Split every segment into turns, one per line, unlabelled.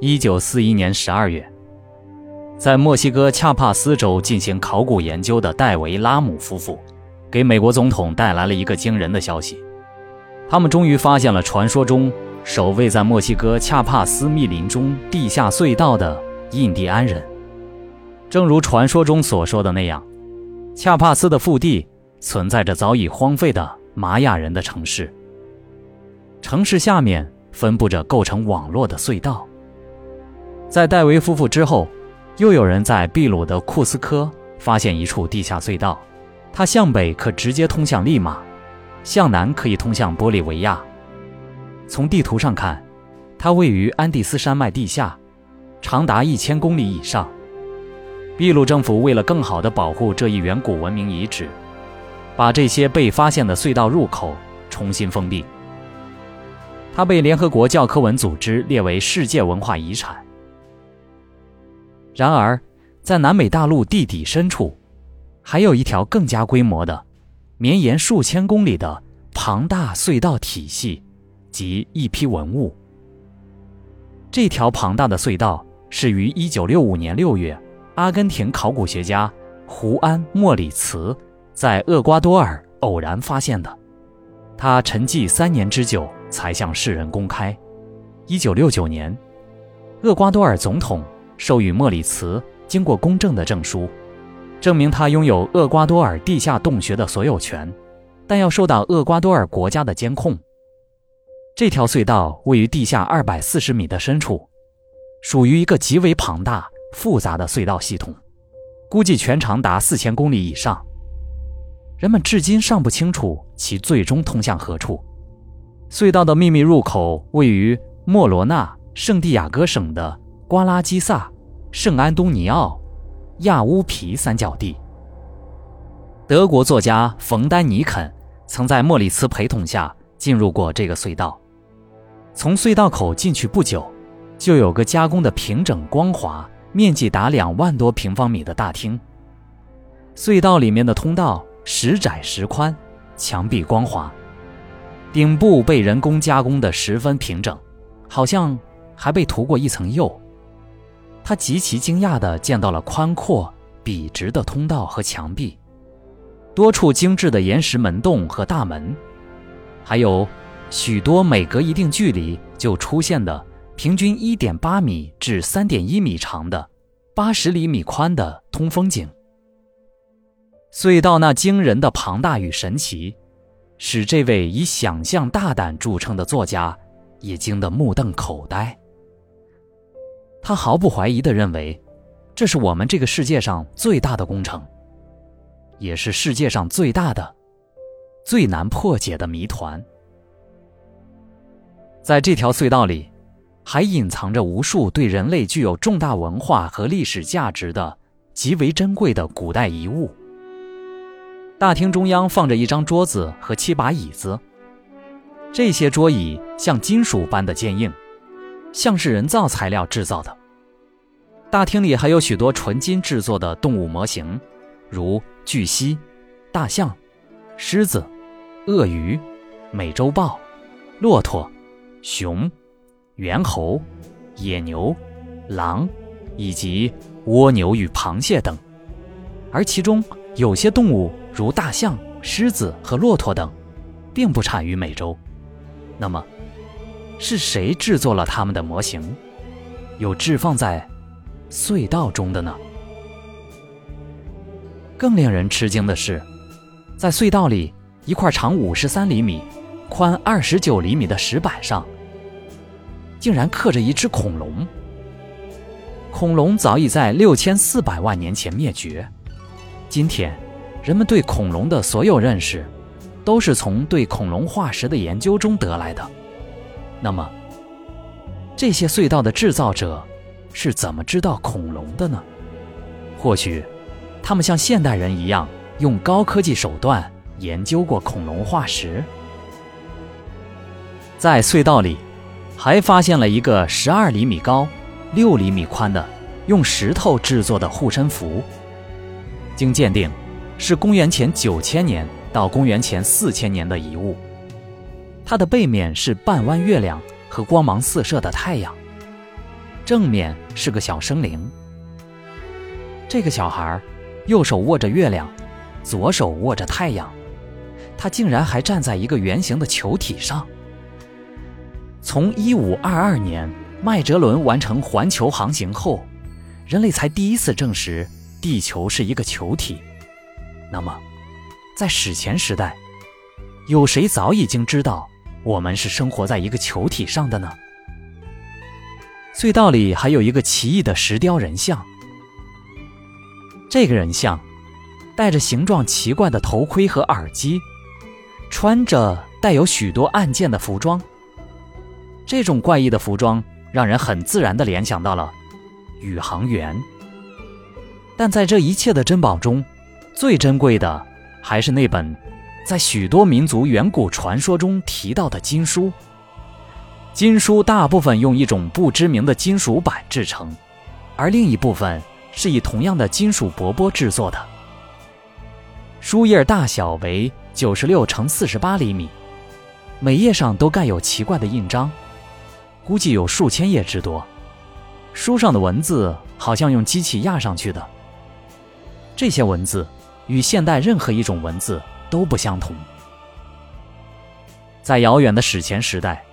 一九四一年十二月，在墨西哥恰帕斯州进行考古研究的戴维·拉姆夫妇，给美国总统带来了一个惊人的消息：他们终于发现了传说中守卫在墨西哥恰帕斯密林中地下隧道的印第安人。正如传说中所说的那样，恰帕斯的腹地存在着早已荒废的玛雅人的城市。城市下面分布着构成网络的隧道。在戴维夫妇之后，又有人在秘鲁的库斯科发现一处地下隧道，它向北可直接通向利马，向南可以通向玻利维亚。从地图上看，它位于安第斯山脉地下，长达一千公里以上。秘鲁政府为了更好地保护这一远古文明遗址，把这些被发现的隧道入口重新封闭。它被联合国教科文组织列为世界文化遗产。然而，在南美大陆地底深处，还有一条更加规模的、绵延数千公里的庞大隧道体系及一批文物。这条庞大的隧道是于1965年6月。阿根廷考古学家胡安·莫里茨在厄瓜多尔偶然发现的，他沉寂三年之久才向世人公开。一九六九年，厄瓜多尔总统授予莫里茨经过公证的证书，证明他拥有厄瓜多尔地下洞穴的所有权，但要受到厄瓜多尔国家的监控。这条隧道位于地下二百四十米的深处，属于一个极为庞大。复杂的隧道系统，估计全长达四千公里以上。人们至今尚不清楚其最终通向何处。隧道的秘密入口位于莫罗纳圣地亚哥省的瓜拉基萨、圣安东尼奥、亚乌皮三角地。德国作家冯丹尼肯曾在莫里茨陪同下进入过这个隧道。从隧道口进去不久，就有个加工的平整光滑。面积达两万多平方米的大厅，隧道里面的通道时窄时宽，墙壁光滑，顶部被人工加工的十分平整，好像还被涂过一层釉。他极其惊讶地见到了宽阔笔直的通道和墙壁，多处精致的岩石门洞和大门，还有许多每隔一定距离就出现的。平均一点八米至三点一米长的、八十厘米宽的通风井。隧道那惊人的庞大与神奇，使这位以想象大胆著称的作家也惊得目瞪口呆。他毫不怀疑地认为，这是我们这个世界上最大的工程，也是世界上最大的、最难破解的谜团。在这条隧道里。还隐藏着无数对人类具有重大文化和历史价值的极为珍贵的古代遗物。大厅中央放着一张桌子和七把椅子，这些桌椅像金属般的坚硬，像是人造材料制造的。大厅里还有许多纯金制作的动物模型，如巨蜥、大象、狮子、鳄鱼、美洲豹、骆驼、熊。猿猴、野牛、狼，以及蜗牛与螃蟹等，而其中有些动物，如大象、狮子和骆驼等，并不产于美洲。那么，是谁制作了它们的模型，又置放在隧道中的呢？更令人吃惊的是，在隧道里一块长五十三厘米、宽二十九厘米的石板上。竟然刻着一只恐龙。恐龙早已在六千四百万年前灭绝。今天，人们对恐龙的所有认识，都是从对恐龙化石的研究中得来的。那么，这些隧道的制造者是怎么知道恐龙的呢？或许，他们像现代人一样，用高科技手段研究过恐龙化石。在隧道里。还发现了一个十二厘米高、六厘米宽的用石头制作的护身符，经鉴定，是公元前九千年到公元前四千年的遗物。它的背面是半弯月亮和光芒四射的太阳。正面是个小生灵。这个小孩右手握着月亮，左手握着太阳，他竟然还站在一个圆形的球体上。从一五二二年麦哲伦完成环球航行后，人类才第一次证实地球是一个球体。那么，在史前时代，有谁早已经知道我们是生活在一个球体上的呢？隧道里还有一个奇异的石雕人像。这个人像戴着形状奇怪的头盔和耳机，穿着带有许多按键的服装。这种怪异的服装让人很自然地联想到了宇航员。但在这一切的珍宝中，最珍贵的还是那本在许多民族远古传说中提到的经书。金书大部分用一种不知名的金属板制成，而另一部分是以同样的金属饽饽制作的。书页大小为九十六乘四十八厘米，每页上都盖有奇怪的印章。估计有数千页之多，书上的文字好像用机器压上去的。这些文字与现代任何一种文字都不相同。在遥远的史前时代，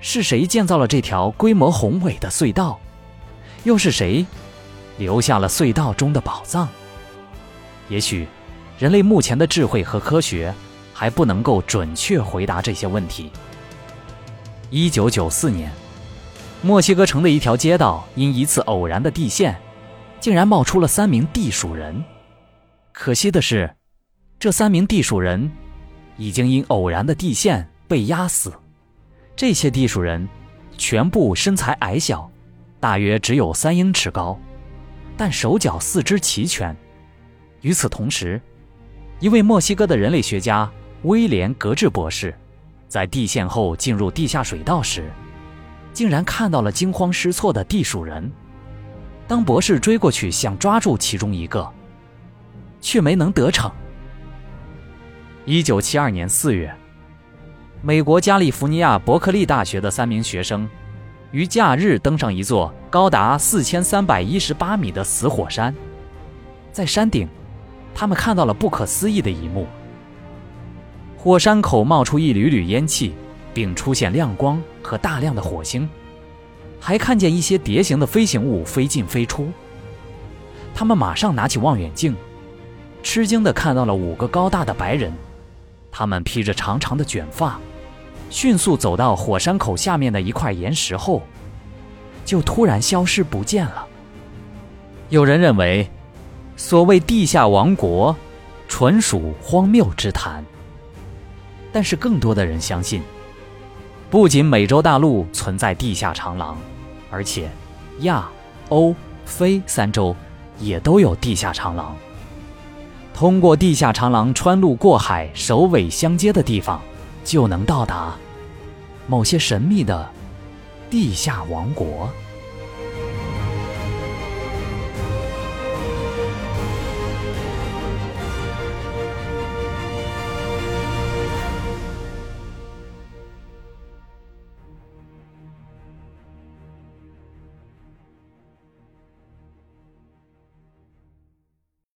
是谁建造了这条规模宏伟的隧道？又是谁留下了隧道中的宝藏？也许，人类目前的智慧和科学还不能够准确回答这些问题。一九九四年。墨西哥城的一条街道因一次偶然的地陷，竟然冒出了三名地鼠人。可惜的是，这三名地鼠人已经因偶然的地陷被压死。这些地鼠人全部身材矮小，大约只有三英尺高，但手脚四肢齐全。与此同时，一位墨西哥的人类学家威廉·格治博士，在地陷后进入地下水道时。竟然看到了惊慌失措的地鼠人。当博士追过去想抓住其中一个，却没能得逞。一九七二年四月，美国加利福尼亚伯克利大学的三名学生于假日登上一座高达四千三百一十八米的死火山，在山顶，他们看到了不可思议的一幕：火山口冒出一缕缕烟气。并出现亮光和大量的火星，还看见一些蝶形的飞行物飞进飞出。他们马上拿起望远镜，吃惊地看到了五个高大的白人，他们披着长长的卷发，迅速走到火山口下面的一块岩石后，就突然消失不见了。有人认为，所谓地下王国，纯属荒谬之谈。但是更多的人相信。不仅美洲大陆存在地下长廊，而且亚、欧、非三洲也都有地下长廊。通过地下长廊穿路过海，首尾相接的地方，就能到达某些神秘的地下王国。